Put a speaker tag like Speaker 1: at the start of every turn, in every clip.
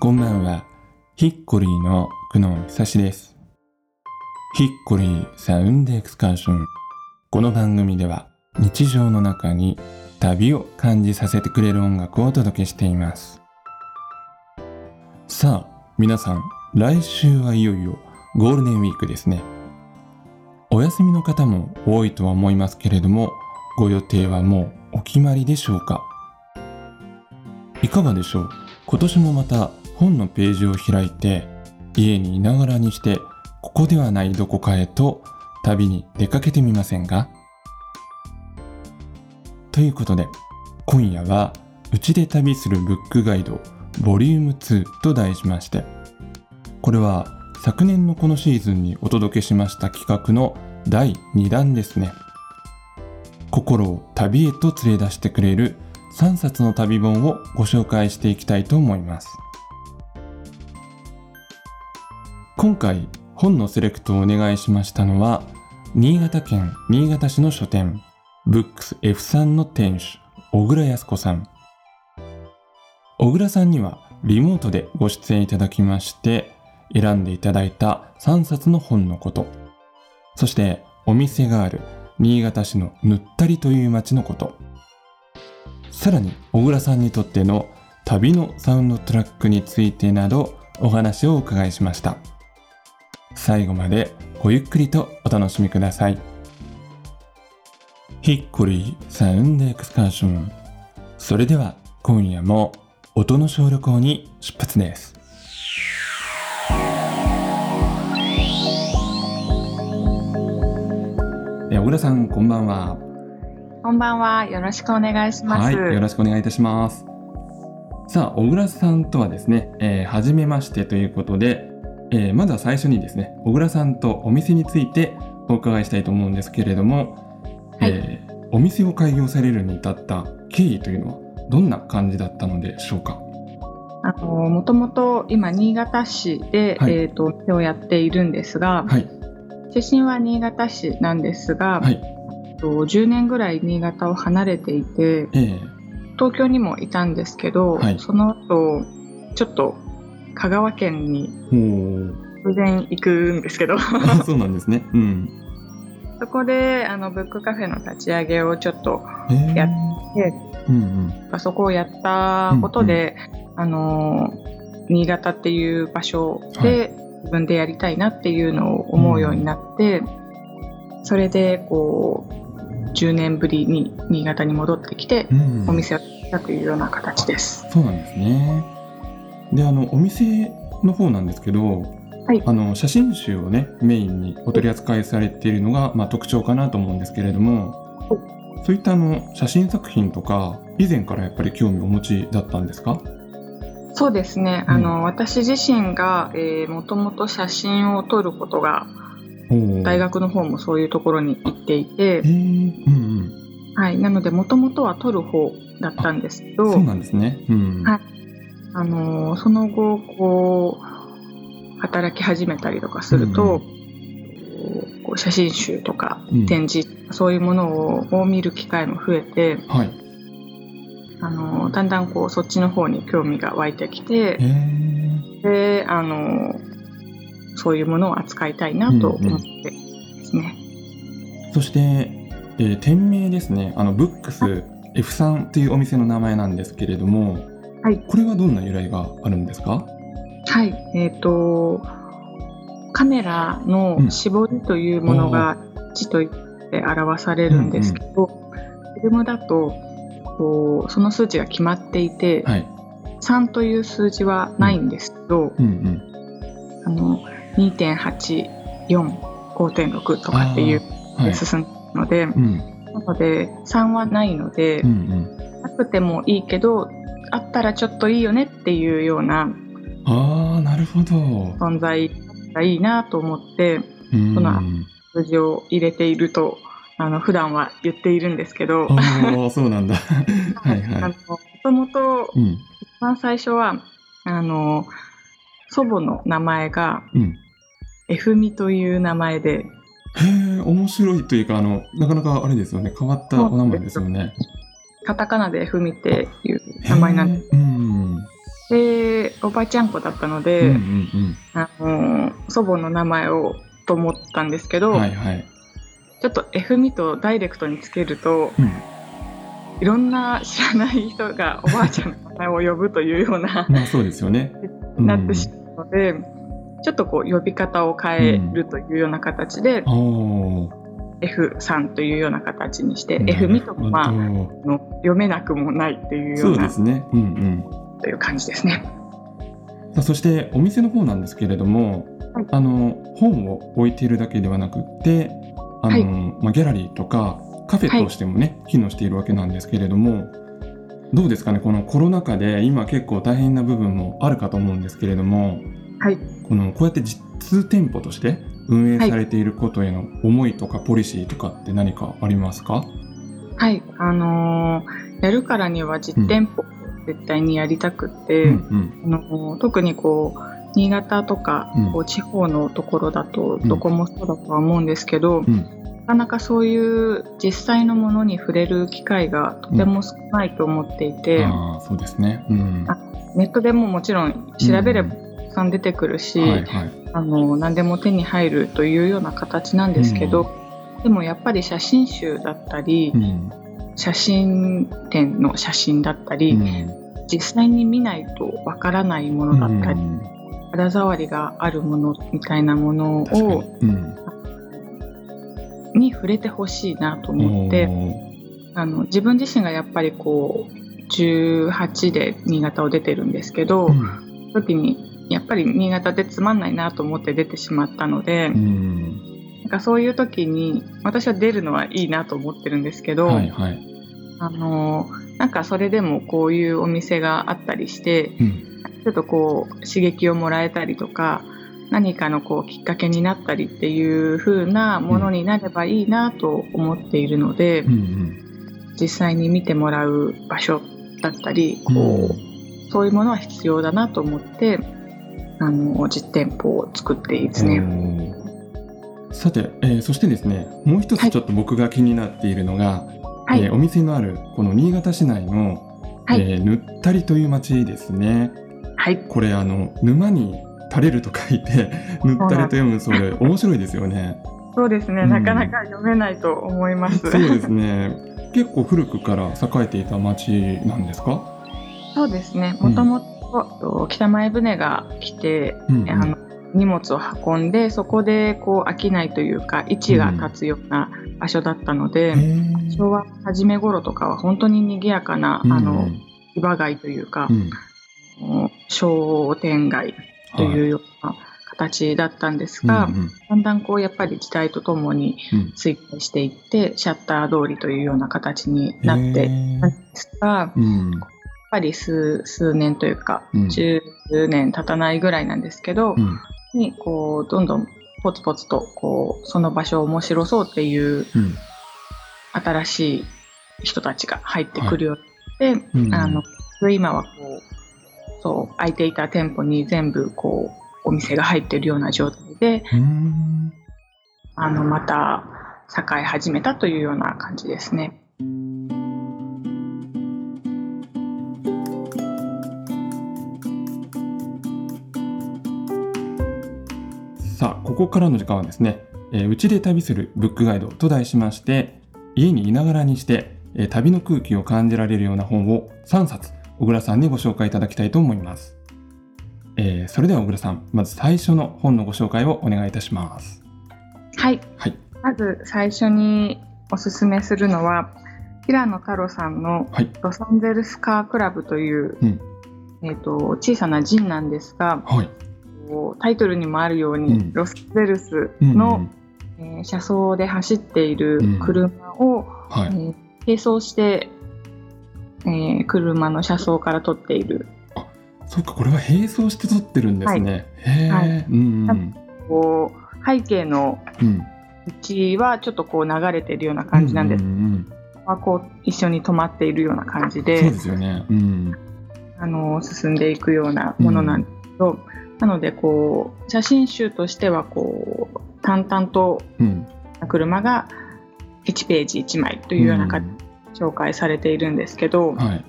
Speaker 1: こんばんは。ヒッコリーの久野久志です。ヒッコリーサウンドエクスカーション。この番組では日常の中に旅を感じさせてくれる音楽をお届けしています。さあ、皆さん、来週はいよいよゴールデンウィークですね。お休みの方も多いとは思いますけれども、ご予定はもうお決まりでしょうか？いかがでしょう？今年もまた本のページを開いて家にいながらにしてここではないどこかへと旅に出かけてみませんか？ということで今夜はうちで旅するブックガイドボリューム2と題しましてこれは昨年のこのシーズンにお届けしました企画の第2弾ですね。心を旅へと連れ出してくれる3冊の旅本をご紹介していきたいと思います。今回本のセレクトをお願いしましたのは新潟県新潟市の書店ブックス F さんの店主小倉康子さん。小倉さんにはリモートでご出演いただきまして選んでいただいた3冊の本のこと。そしてお店がある新潟市のぬったりという町のこと。さらに小倉さんにとっての旅のサウンドトラックについてなどお話をお伺いしました。最後までごゆっくりとお楽しみください。ヒッコリーサウンドエクスカーション。それでは今夜も音の小旅行に出発です。え小倉さんこんばんは
Speaker 2: こんばんは。よろしくお願いします。
Speaker 1: はい、よろしくお願いいたします。さあ、小倉さんとはですね、えー、初めましてということで、えーまずは最初にですね、小倉さんとお店についてお伺いしたいと思うんですけれども、
Speaker 2: はい
Speaker 1: えーお店を開業されるに至った経緯というのはどんな感じだったのでしょうか？
Speaker 2: あのもともと今新潟市で、
Speaker 1: はい
Speaker 2: えっ、と店をやっているんですが、
Speaker 1: はい、
Speaker 2: 出身は新潟市なんですが、
Speaker 1: はい、
Speaker 2: えっと10年ぐらい新潟を離れていて、
Speaker 1: えー、
Speaker 2: 東京にもいたんですけど、
Speaker 1: はい。
Speaker 2: その後ちょっと香川県に
Speaker 1: おー
Speaker 2: 突然行くんですけど、
Speaker 1: あそうなんですね。うん。
Speaker 2: そこであのブックカフェの立ち上げをちょっと
Speaker 1: えー
Speaker 2: やって、
Speaker 1: うんうん。
Speaker 2: そこをやったことで、あの新潟っていう場所で自分でやりたいなっていうのを思うようになって、それでこう10年ぶりに新潟に戻ってきて
Speaker 1: うん
Speaker 2: お店をやったというような形です。
Speaker 1: そうなんですね。で、あのお店の方なんですけど、
Speaker 2: はい
Speaker 1: あの写真集をねメインにお取り扱いされているのがまあ特徴かなと思うんですけれども、そういったあの写真作品とか以前からやっぱり興味をお持ちだったんですか？
Speaker 2: そうですね、
Speaker 1: うん。
Speaker 2: あの私自身が、えー、もともと写真を撮ることが大学の方もそういうところに行っていて。
Speaker 1: へ、えうん
Speaker 2: はい、なのでもともとは撮る方だったんですけ
Speaker 1: う
Speaker 2: ど。
Speaker 1: ん、そうなんですね。うん。
Speaker 2: はい。あのその後こう働き始めたりとかすると、
Speaker 1: うんうん。
Speaker 2: こう写真集とか
Speaker 1: うん。
Speaker 2: 展示、そういうものをを見る機会も増えて
Speaker 1: はい。
Speaker 2: あのだんだんこうそっちの方に興味が湧いてきてであのそういうものを扱いたいなと思ってですね。
Speaker 1: そして、えー店名ですね。あのブックス F さんっていうお店の名前なんですけれども、
Speaker 2: はい。
Speaker 1: これはどんな由来があるんですか？
Speaker 2: はい、えっ、とカメラの絞りというものが1と言って表されるんですけど、フィルムだとこうその数値が決まっていて、
Speaker 1: はい。
Speaker 2: 3という数字はないんですけど、
Speaker 1: うんうん。
Speaker 2: あの2.84、5.6とかっていう
Speaker 1: あーはい。
Speaker 2: 進んでるので、
Speaker 1: うん
Speaker 2: なので3はないので、
Speaker 1: うんうん。
Speaker 2: なくてもいいけどあったらちょっといいよねっていうような
Speaker 1: ああ、なるほど。
Speaker 2: 存在がいいなと思って
Speaker 1: うん
Speaker 2: その数字を入れているとあの普段は言っているんですけど、
Speaker 1: ああ、そうなんだ。はいはい。
Speaker 2: もともと
Speaker 1: うん。
Speaker 2: 一番最初はあの祖母の名前が
Speaker 1: うん。
Speaker 2: F みという名前で、
Speaker 1: へえ、面白いというか、あの、なかなかあれですよね、変わったお名前ですよね。
Speaker 2: カタカナで F みっていう名前なんです。
Speaker 1: うん。
Speaker 2: で、おばちゃん子だったの
Speaker 1: うん
Speaker 2: で、
Speaker 1: うん
Speaker 2: あの祖母の名前をと思ったんですけ
Speaker 1: う
Speaker 2: ど、
Speaker 1: ん。はいはい。
Speaker 2: ちょっと F みとダイレクトにつけると、
Speaker 1: うん。
Speaker 2: いろんな知らない人がおばあちゃんの名前を呼ぶというような、
Speaker 1: まあそうですよね。
Speaker 2: なってしまうので、ちょっとこう呼び方を変えるというような形で、
Speaker 1: うん。
Speaker 2: F さんというような形にして、F みともまあの読めなくもないっていうよ
Speaker 1: そうう
Speaker 2: な
Speaker 1: ですね。うんうん。
Speaker 2: という感じですね。
Speaker 1: さあそしてお店の方なんですけれども、
Speaker 2: はい
Speaker 1: あの本を置いているだけではなくってあの、
Speaker 2: はい
Speaker 1: まあ、ギャラリーとかカフェとしてもね、機能しているわけなんですけれどもどうですかねこのコロナ禍で今結構大変な部分もあるかと思うんですけれども
Speaker 2: はい。
Speaker 1: このこうやって実店舗として運営されていることへの思いとかポリシーとかって何かありますか、
Speaker 2: はい。あのーやるからには実店舗を絶対にやりたくって、
Speaker 1: うんうん
Speaker 2: あのー特にこう、新潟とか、
Speaker 1: うん。
Speaker 2: こう地方のところだと
Speaker 1: ん。
Speaker 2: どこもそうだとは思うんですけど、
Speaker 1: うん。
Speaker 2: なかなかそういう実際のものに触れる機会がとても少ないと思っていて、
Speaker 1: ああそうですね。うん。
Speaker 2: あネットでももちろん調べればたくさん出てくるし、
Speaker 1: はいはい。
Speaker 2: あの何でも手に入るというような形なんですけど、でもやっぱり写真集だったり、
Speaker 1: うん。
Speaker 2: 写真展の写真だったり、
Speaker 1: うん。
Speaker 2: 実際に見ないとわからないものだったり、
Speaker 1: うん
Speaker 2: 肌触りがあるものみたいなものを
Speaker 1: うん。
Speaker 2: に触れてほしいなと思ってあの自分自身がやっぱりこう18で新潟を出てるんですけど、
Speaker 1: うん。
Speaker 2: 時にやっぱり新潟ってつまんないなと思って出てしまったので、
Speaker 1: うん。
Speaker 2: なんかそういう時に私は出るのはいいなと思ってるんですけど、
Speaker 1: はいはい。
Speaker 2: あのなんかそれでもこういうお店があったりして
Speaker 1: うん
Speaker 2: ちょっとこう刺激をもらえたりとか何かのこうきっかけになったりっていう風なものになればいいなと思っているので、
Speaker 1: うんうん。
Speaker 2: 実際に見てもらう場所だったりこう、そういうものは必要だなと思ってあの実店舗を作っていいですね。
Speaker 1: さて、えーそしてですねもう一つ
Speaker 2: はい。
Speaker 1: ちょっと僕が気になっているのが、
Speaker 2: はい、
Speaker 1: えーお店のあるこの新潟市内の、
Speaker 2: はい。
Speaker 1: えーぬったりという町ですね
Speaker 2: はい、
Speaker 1: これあの沼に垂れると書いて ぬったりと読むそうで面白いですよね。
Speaker 2: そうですね、
Speaker 1: うん。
Speaker 2: なかなか読めないと思います。
Speaker 1: そうですね。結構古くから栄えていた町なんですか、
Speaker 2: そうですね。
Speaker 1: うん
Speaker 2: もともと北前船が来て、
Speaker 1: うん。うん
Speaker 2: あの荷物を運んでそこでこう商いというか位置が立つような場所だったので、
Speaker 1: へー。
Speaker 2: 昭和初め頃とかは本当に賑やかな、
Speaker 1: うん
Speaker 2: あの市場街というか
Speaker 1: う、ん
Speaker 2: 商店街というような形だったんですが、
Speaker 1: うんうん。
Speaker 2: だんだんこうやっぱり時代とともに
Speaker 1: うん。
Speaker 2: 衰退していってシャッター通りというような形になって
Speaker 1: へー。
Speaker 2: たんですが、
Speaker 1: うん。
Speaker 2: やっぱり数数年というか、
Speaker 1: うん。
Speaker 2: 10年経たないぐらいなんですけど、
Speaker 1: うん。
Speaker 2: にこうどんどんポツポツとこうその場所を面白そうっていう
Speaker 1: うん。
Speaker 2: 新しい人たちが入ってくるようになって、
Speaker 1: うん。
Speaker 2: あの今はこうそう空いていた店舗に全部こうお店が入っているような状態で
Speaker 1: うん
Speaker 2: あのまた栄え始めたというような感じですね。
Speaker 1: さあここからの時間はですね「えーうちで旅するブックガイド」と題しまして家にいながらにして、えー旅の空気を感じられるような本を3冊小倉さんにご紹介いただきたいと思います、えーそれでは小倉さんまず最初の本のご紹介をお願いいたします。
Speaker 2: はい、
Speaker 1: はい。
Speaker 2: まず最初におすすめするのは平野太郎さんの
Speaker 1: はい。
Speaker 2: ロサンゼルスカークラブという、
Speaker 1: うん。
Speaker 2: えー、と小さな陣なんですが
Speaker 1: はい。
Speaker 2: タイトルにもあるように、
Speaker 1: うん。
Speaker 2: ロサンゼルス
Speaker 1: うん
Speaker 2: の、えー車窓で走っている車を、
Speaker 1: はい。
Speaker 2: えー並走して、えー車の車窓から撮っている。
Speaker 1: そっかこれは並走して撮ってるんですね、へえ、
Speaker 2: はい。
Speaker 1: うんうん。
Speaker 2: こう背景の
Speaker 1: うん。
Speaker 2: 道はちょっとこう流れているような感じなんです。
Speaker 1: ううん
Speaker 2: が、こう一緒に止まっているような感じ
Speaker 1: うんそう
Speaker 2: で
Speaker 1: ですよね。うん。
Speaker 2: あの進んでいくようなものなんですけど、なのでこう写真集としてはこう淡々と
Speaker 1: うん。
Speaker 2: 車が1ページ1枚というような形で紹介されているんですけど、
Speaker 1: はい。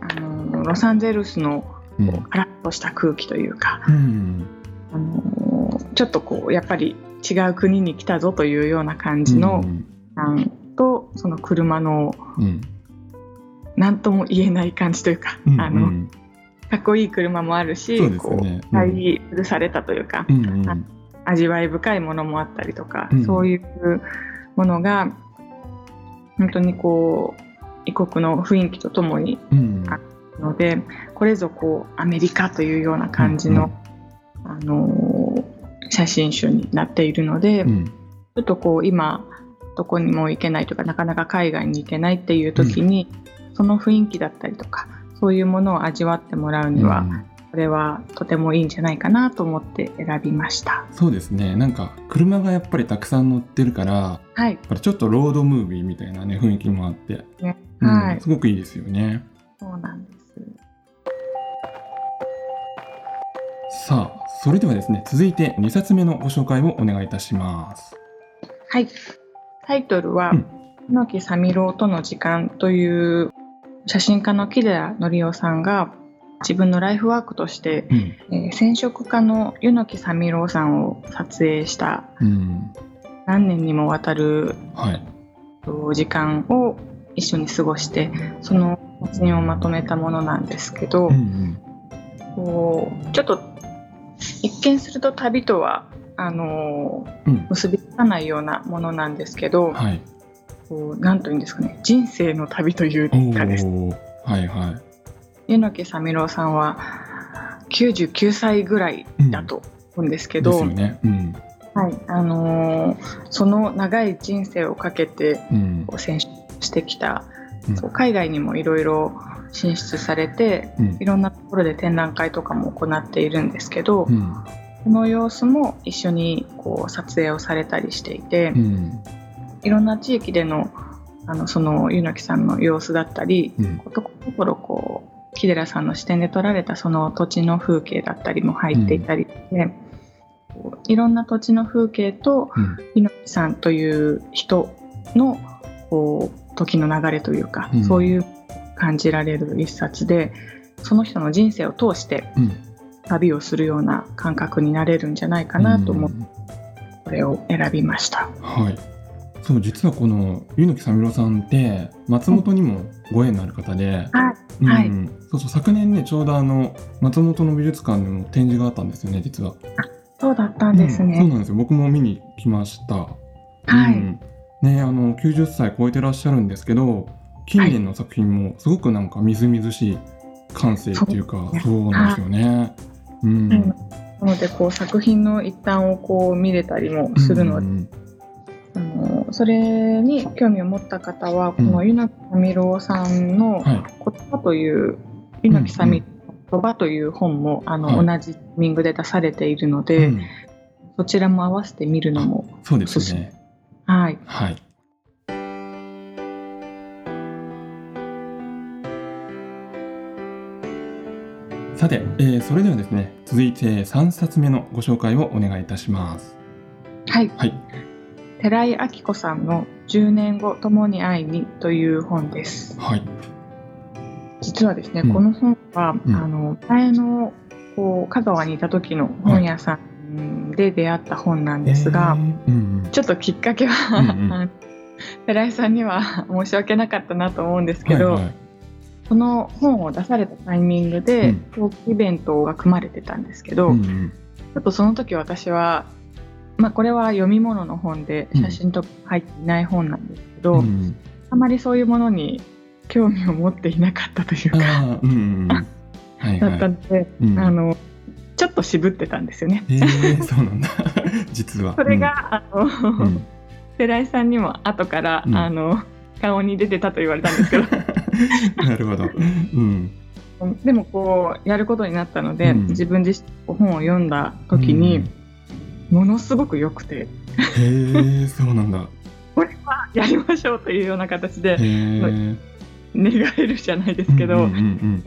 Speaker 2: あのロサンゼルスのカラッとした空気というか、
Speaker 1: うん
Speaker 2: あのちょっとこうやっぱり違う国に来たぞというような感じの
Speaker 1: うん
Speaker 2: 感とその車の
Speaker 1: うん。
Speaker 2: 何とも言えない感じというか、
Speaker 1: うん
Speaker 2: あのかっこいい車もあるし、
Speaker 1: そうです
Speaker 2: こうされたというか、
Speaker 1: うん。うんうん。
Speaker 2: 味わい深いものもあったりとか、
Speaker 1: うん。
Speaker 2: そういうものが本当にこう異国の雰囲気とともに
Speaker 1: うん。
Speaker 2: あのでこれぞこうアメリカというような感じの、あのー写真集になっているので、ち
Speaker 1: うん。
Speaker 2: ょっとこう今どこにも行けないとかなかなか海外に行けないっていう時に、その雰囲気だったりとかそういうものを味わってもらうには、
Speaker 1: うん
Speaker 2: これはとてもいいんじゃないかなと思って選びました。
Speaker 1: そうですね。なんか車がやっぱりたくさん乗ってるからや
Speaker 2: はい、
Speaker 1: ちょっとロードムービーみたいなね雰囲気もあって、
Speaker 2: ね。
Speaker 1: うん
Speaker 2: はい。
Speaker 1: すごくいいですよね。
Speaker 2: そうなんです。
Speaker 1: さあそれではですね続いて2冊目のご紹介をお願いいたします。
Speaker 2: はい。タイトルは
Speaker 1: うん「
Speaker 2: 猪木さみろうとの時間」という写真家の木寺則夫さんが自分のライフワークとして、
Speaker 1: うん。
Speaker 2: えー染色家の柚木さみろうさんを撮影した
Speaker 1: うん。
Speaker 2: 何年にもわたる
Speaker 1: はい。
Speaker 2: と時間を一緒に過ごしてその写真をまとめたものなんですけど、
Speaker 1: うんうん。
Speaker 2: こうちょっと一見すると旅とはあのー
Speaker 1: うん。
Speaker 2: 結びつかないようなものなんですけど、
Speaker 1: はい。
Speaker 2: こうなんというんですかね人生の旅という
Speaker 1: お
Speaker 2: かです
Speaker 1: ー。はいはい
Speaker 2: 柚木さみろうさんは99歳ぐらいだと思うんですけど、
Speaker 1: ですよね。うん。
Speaker 2: はい。あのーその長い人生をかけて
Speaker 1: うん。
Speaker 2: こう選手してきた、
Speaker 1: うん。
Speaker 2: 海外にもいろいろ進出されて
Speaker 1: うん。
Speaker 2: いろんなところで展覧会とかも行っているんですけど、
Speaker 1: うん。
Speaker 2: その様子も一緒にこう撮影をされたりしていて、
Speaker 1: うん。
Speaker 2: いろんな地域でのあのその柚木さんの様子だったり、
Speaker 1: うん。
Speaker 2: ところどころこう木寺さんの視点で撮られたその土地の風景だったりも入っていたりして、こういろんな土地の風景と
Speaker 1: うん。
Speaker 2: 猪木さんという人のこう時の流れというか、
Speaker 1: うん。
Speaker 2: そういう感じられる一冊でその人の人生を通して
Speaker 1: うん。
Speaker 2: 旅をするような感覚になれるんじゃないかなと思って
Speaker 1: うん。
Speaker 2: これを選びました。
Speaker 1: はいそう実はこの柚木さみろさんって松本にもご縁のある方で、
Speaker 2: はい。
Speaker 1: うん。
Speaker 2: はい。
Speaker 1: そうそう昨年ねちょうどあの松本の美術館でも展示があったんですよね実は。
Speaker 2: そうだったんですね。
Speaker 1: うん。そうなんですよ。僕も見に来ました。
Speaker 2: はい。
Speaker 1: うん。ねあの90歳超えてらっしゃるんですけど近年の作品もすごくなんかみずみずしい感性っていうか
Speaker 2: そうですね
Speaker 1: そうなんですよね。うん。
Speaker 2: うん。なのでこう作品の一端をこう見れたりもするので、
Speaker 1: うん。
Speaker 2: あのそれに興味を持った方はこの
Speaker 1: うん
Speaker 2: 柚木さみろさんの
Speaker 1: はい「
Speaker 2: 言葉」という柚木さみ言葉という本もあの、
Speaker 1: はい
Speaker 2: 同じタイミングで出されているので、
Speaker 1: うん
Speaker 2: そちらも合わせて見るのも
Speaker 1: そうですね。
Speaker 2: はい
Speaker 1: はい。さて、えーそれではですね、続いて3冊目のご紹介をお願いいたします。
Speaker 2: はい
Speaker 1: はい。
Speaker 2: 寺井明子さんの「10年後共に会いに」という本です。
Speaker 1: はい。
Speaker 2: 実はですね、
Speaker 1: うん。
Speaker 2: この本は、
Speaker 1: うん。
Speaker 2: あの前のこう香川にいた時の本屋さんで出会った本なんですが、
Speaker 1: えー。うん
Speaker 2: ちょっときっかけは、
Speaker 1: うんうん。
Speaker 2: 寺井さんには申し訳なかったなと思うんです
Speaker 1: うん、
Speaker 2: けど、
Speaker 1: はいはい。
Speaker 2: その本を出されたタイミングで、
Speaker 1: うん。
Speaker 2: トークイベントが組まれてたんですけど、
Speaker 1: うんうん。
Speaker 2: ちょっとその時私は、まあ、これは読み物の本で
Speaker 1: うん
Speaker 2: 写真とか入っていない本なんですけど、
Speaker 1: うん
Speaker 2: あまりそういうものに興味を持っていなかったというか、だ
Speaker 1: はい。
Speaker 2: ったので、
Speaker 1: うん
Speaker 2: あのちょっと渋ってたんですよね。
Speaker 1: えー、そうなんだ。実は。
Speaker 2: それが、あの寺井さんにも後から、
Speaker 1: うん
Speaker 2: あの顔に出てたと言われたんですけど
Speaker 1: なるほど。うん。
Speaker 2: でもこうやることになったので、
Speaker 1: うん
Speaker 2: 自分自身本を読んだ時に、ものすごく良くて
Speaker 1: うん。へえ、そうなんだ。
Speaker 2: やりましょうというような形で
Speaker 1: へえ。
Speaker 2: 願えるじゃないですけど、
Speaker 1: うんうんうん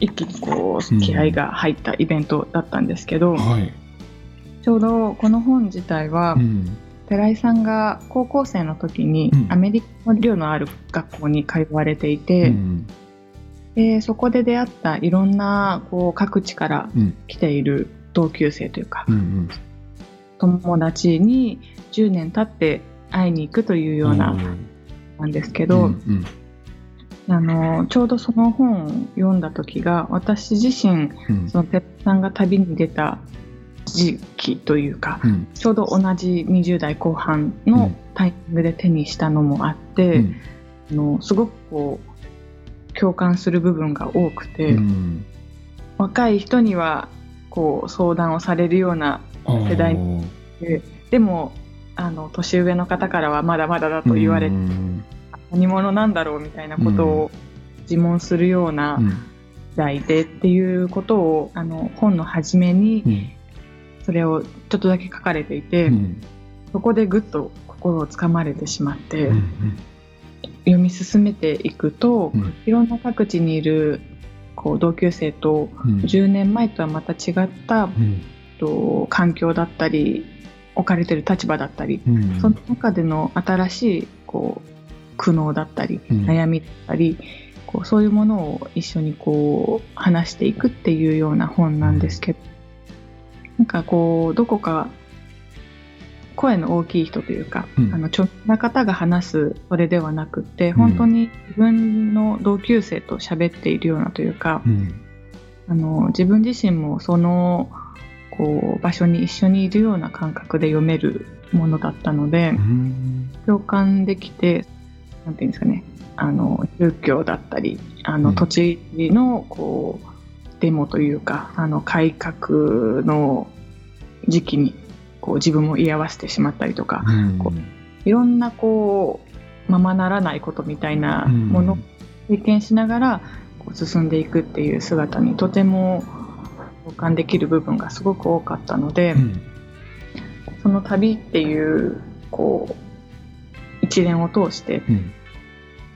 Speaker 2: 一気にこう気合が入ったイベントだったんですけど、
Speaker 1: はい。
Speaker 2: ちょうどこの本自体は、
Speaker 1: うん。
Speaker 2: 寺井さんが高校生の時に
Speaker 1: うん
Speaker 2: アメリカの寮のある学校に通われていて、
Speaker 1: うん。
Speaker 2: でそこで出会ったいろんなこう各地から
Speaker 1: うん。
Speaker 2: 来ている同級生というか、
Speaker 1: うん。
Speaker 2: 友達に10年経って会いに行くというようななんですけど、
Speaker 1: うん。
Speaker 2: あのちょうどその本を読んだ時が私自身
Speaker 1: うん。
Speaker 2: その哲さんが旅に出た時期というか
Speaker 1: うん。
Speaker 2: ちょうど同じ20代後半のタイミングで手にしたのもあって、
Speaker 1: うん。
Speaker 2: あのすごくこう共感する部分が多くて、
Speaker 1: うん。
Speaker 2: 若い人にはこう相談をされるような世代
Speaker 1: うん
Speaker 2: ででもあの年上の方からはまだまだだと言われて、
Speaker 1: うん。
Speaker 2: 何者なんだろうみたいなことを自問するような
Speaker 1: うん。
Speaker 2: 時代でっていうことをあの本の初めに
Speaker 1: うん。
Speaker 2: それをちょっとだけ書かれていて、
Speaker 1: うん。
Speaker 2: そこでぐっと心をつかまれてしまって、
Speaker 1: うん。
Speaker 2: 読み進めていくと、
Speaker 1: うん
Speaker 2: いろんな各地にいるこう同級生と
Speaker 1: うん。
Speaker 2: 10年前とはまた違った
Speaker 1: うん。
Speaker 2: と環境だったり置かれてる立場だったり、
Speaker 1: うん。
Speaker 2: その中での新しいこう苦悩だったり、
Speaker 1: うん
Speaker 2: 悩みだったりこうそういうものを一緒にこう話していくっていうような本なんですけど、なんかこうどこか声の大きい人というか、
Speaker 1: うん
Speaker 2: あの著名な方が話すそれではなくって本当に自分の同級生と喋っているようなというか、
Speaker 1: うん。
Speaker 2: あの自分自身もそのこう場所に一緒にいるような感覚で読めるものだったので、
Speaker 1: うん。
Speaker 2: 共感できてなんていうんですかね。あの宗教だったりあの
Speaker 1: うん。
Speaker 2: 土地のこうデモというかあの改革の時期にこう自分も居合わせてしまったりとか、こいろんなこうままならないことみたいなものを経験しながらこう進んでいくっていう姿にとても共感できる部分がすごく多かったので、
Speaker 1: うん。
Speaker 2: その旅っていうこう一連を通して
Speaker 1: うん。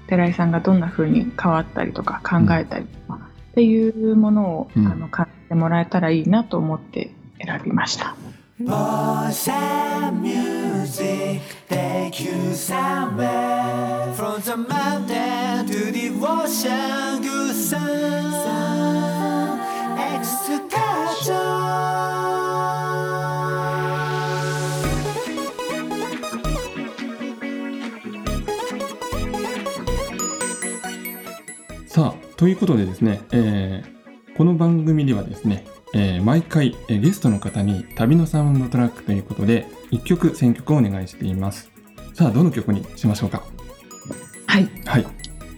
Speaker 2: 寺井さんがどんな風に変わったりとか考えたりとかっていうものを、
Speaker 1: うん
Speaker 2: あの感じてもらえたらいいなと思って選びました。
Speaker 3: Music take you somewhere from the mountain to the ocean. Good sun.
Speaker 1: さあ、ということでですね、えーこの番組ではですね、えー毎回、えーゲストの方に旅のサウンドトラックということで、1曲選曲をお願いしています。さあ、どの曲にしましょうか？
Speaker 2: はい、
Speaker 1: はい。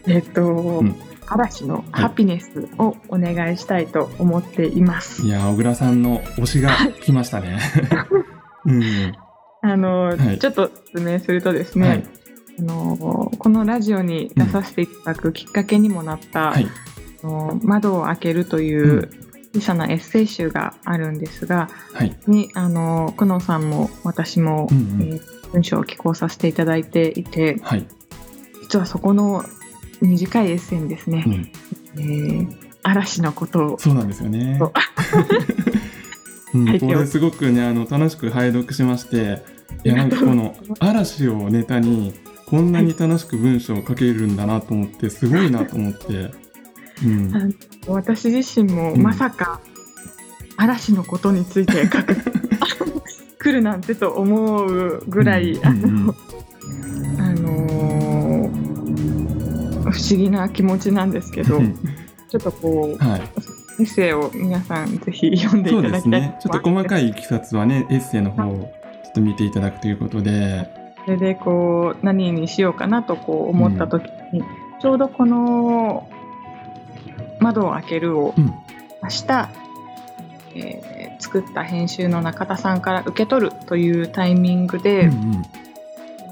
Speaker 2: えっと、
Speaker 1: ん
Speaker 2: 嵐のハピネスをお願いしたいと思っています。
Speaker 1: いやー、小倉さんの推しが来ましたね。うん。
Speaker 2: あの、
Speaker 1: はい
Speaker 2: ちょっと説明するとですね、
Speaker 1: はい。
Speaker 2: あのこのラジオに出させていただくきっかけにもなった、
Speaker 1: はい。
Speaker 2: あの窓を開けるというう小さなエッセイ集があるんですが、
Speaker 1: はい。
Speaker 2: にあの久能さんも私も、
Speaker 1: うんうん
Speaker 2: えー文章を寄稿させていただいていて
Speaker 1: はい。
Speaker 2: 実はそこの短いエッセイにですね。
Speaker 1: う、ん。
Speaker 2: えー嵐のことを。
Speaker 1: そうなんですよね。
Speaker 2: そう。
Speaker 1: うん、
Speaker 2: はい
Speaker 1: これすごくねあの楽しく拝読しましていやなんかこの嵐をネタにこんなに楽しく文章を書けるんだなと思ってすごいなと思って、うん、
Speaker 2: あ私自身も
Speaker 1: うん。
Speaker 2: まさか嵐のことについて書く 来るなんてと思うぐらい、
Speaker 1: うんうん
Speaker 2: あ不思議な気持ちなんですけどちょっとこう
Speaker 1: はい、
Speaker 2: エッセイを皆さんぜひ読んでい
Speaker 1: そう
Speaker 2: ただきたい
Speaker 1: ですね。ちょっと細かいいきさつはねエッセイの方をちょっと見ていただくということで、
Speaker 2: それでこう何にしようかなとこう思った時に、ちょうどこの「窓を開ける」を
Speaker 1: うん。
Speaker 2: 明日、えー作った編集の中田さんから受け取るというタイミングで、
Speaker 1: うんうん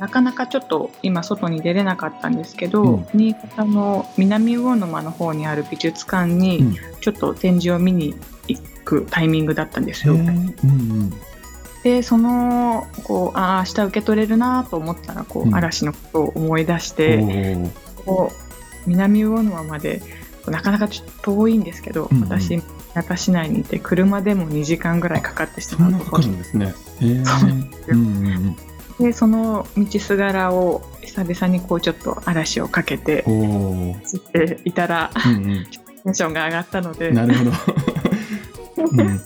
Speaker 2: なかなかちょっと今外に出れなかったんですけど、
Speaker 1: うん。
Speaker 2: 新潟の南魚沼の方にある美術館
Speaker 1: うん。
Speaker 2: にちょっと展示を見に行くタイミングだったんですよ。
Speaker 1: うん
Speaker 2: でそのこうああ明日受け取れるなと思ったらこう、
Speaker 1: うん。
Speaker 2: 嵐のことを思い出し
Speaker 1: うん、
Speaker 2: て、こう南魚沼までなかなかちょっと遠いんですけど、
Speaker 1: うんうん。
Speaker 2: 私新潟市内にいて車でも2時間ぐらいかかってし
Speaker 1: そんなかか
Speaker 2: まうところ
Speaker 1: るんですね。へえ。
Speaker 2: そうなんですよ。
Speaker 1: うんうんうん。
Speaker 2: でその道すがらを久々にこうちょっと嵐をかけて。走っていたら
Speaker 1: うんうん。
Speaker 2: テンションが上がったので
Speaker 1: なるほど。うん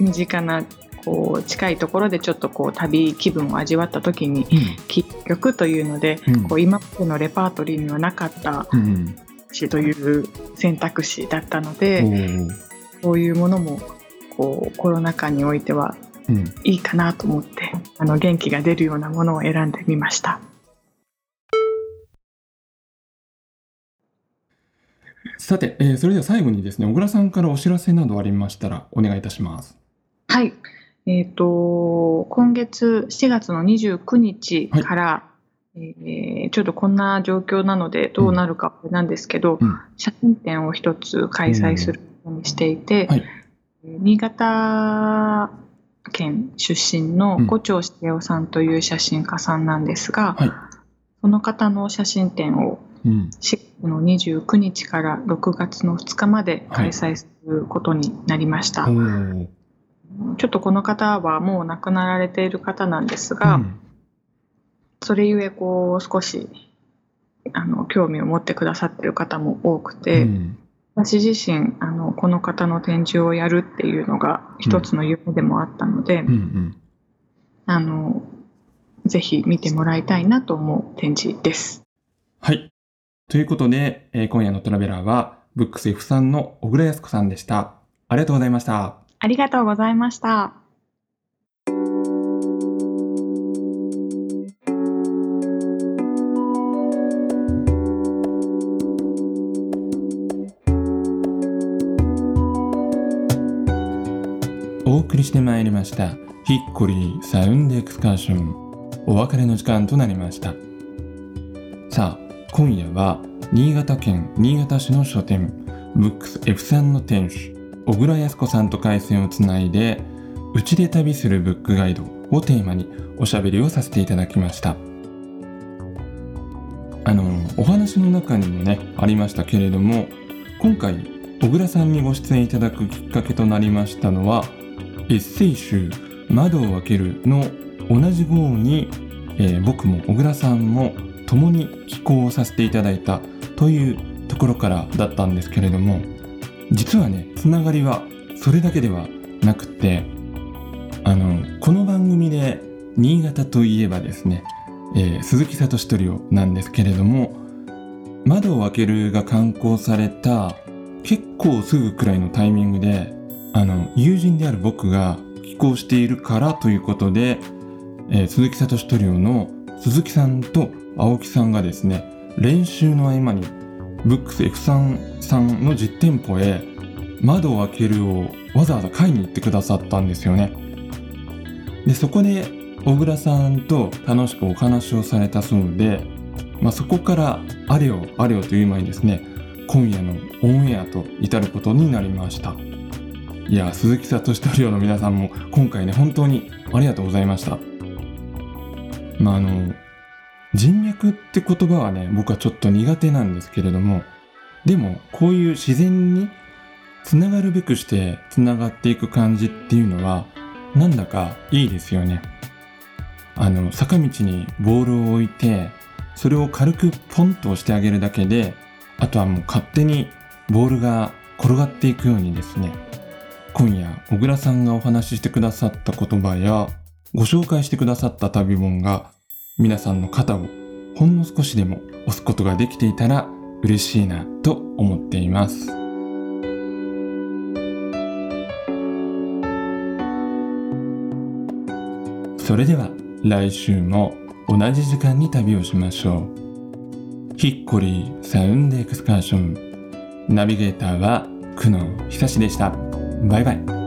Speaker 2: 身近なこう近いところでちょっとこう旅気分を味わった時に聴く曲というので、
Speaker 1: うん
Speaker 2: こう今までのレパートリーにはなかった
Speaker 1: うんうん。
Speaker 2: 詩という選択肢だったの
Speaker 1: お
Speaker 2: で、
Speaker 1: お。
Speaker 2: そういうものもこうコロナ禍においては
Speaker 1: うん。
Speaker 2: いいかなと思ってあの元気が出るようなものを選んでみました。
Speaker 1: さて、えーそれでは最後にですね、小倉さんからお知らせなどありましたらお願いいたします。
Speaker 2: はい。えっ、と、今月7月の29日から、えーちょっとこんな状況なのでどうなるかなんですけど、
Speaker 1: うん
Speaker 2: 写真展を一つ開催するようにしていて、
Speaker 1: はい
Speaker 2: えー新潟県出身の
Speaker 1: うん
Speaker 2: 五條茂雄さんという写真家さんなんですが、
Speaker 1: はい
Speaker 2: その方の写真展を
Speaker 1: うん。
Speaker 2: 4月の29日から6月の2日まで開催することになりました。
Speaker 1: おお。
Speaker 2: ちょっとこの方はもう亡くなられている方なんですが、
Speaker 1: うん
Speaker 2: それゆえこう少しあの興味を持ってくださっている方も多くて、
Speaker 1: うん
Speaker 2: 私自身あのこの方の展示をやるっていうのが一つの夢でもあったので、
Speaker 1: うんうん。
Speaker 2: あのぜひ見てもらいたいなと思う展示です。
Speaker 1: はい。ということで、えー今夜のトラベラーは、ブックス F さんの小倉康子さんでした。ありがとうございました。
Speaker 2: ありがとうございました。
Speaker 1: してまいりました。ヒッコリーサウンドエクスカーション。お別れの時間となりました。さあ今夜は新潟県新潟市の書店ブックス F さんの店主小倉康子さんと回線をつないでうちで旅するブックガイドをテーマにおしゃべりをさせていただきました。あのお話の中にもねありましたけれども今回小倉さんにご出演いただくきっかけとなりましたのはエッセイ集「窓を開ける」の同じ号に、えー僕も小倉さんも共に寄稿をさせていただいたというところからだったんですけれども実はねつながりはそれだけではなくてあのこの番組で新潟といえばですね、えー鈴木聡トリオなんですけれども「窓を開ける」が刊行された結構すぐくらいのタイミングであの友人である僕が寄稿しているからということで、えー鈴木聡トリオの鈴木さんと青木さんがですね練習の合間にブックス F さんさんの実店舗へ窓を開けるをわざわざ買いに行ってくださったんですよね。でそこで小倉さんと楽しくお話をされたそうで、まあ、そこからあれよあれよという間にですね今夜のオンエアと至ることになりました。いや鈴木聡トリオの皆さんも今回ね本当にありがとうございました。まああの人脈って言葉はね僕はちょっと苦手なんですけれどもでもこういう自然につながるべくしてつながっていく感じっていうのはなんだかいいですよね。あの坂道にボールを置いてそれを軽くポンと押してあげるだけであとはもう勝手にボールが転がっていくようにですね今夜小倉さんがお話ししてくださった言葉やご紹介してくださった旅本が皆さんの肩をほんの少しでも押すことができていたら嬉しいなと思っています。それでは来週も同じ時間に旅をしましょう。ヒッコリーサウンドエクスカーション。ナビゲーターは久野久志でした。バイバイ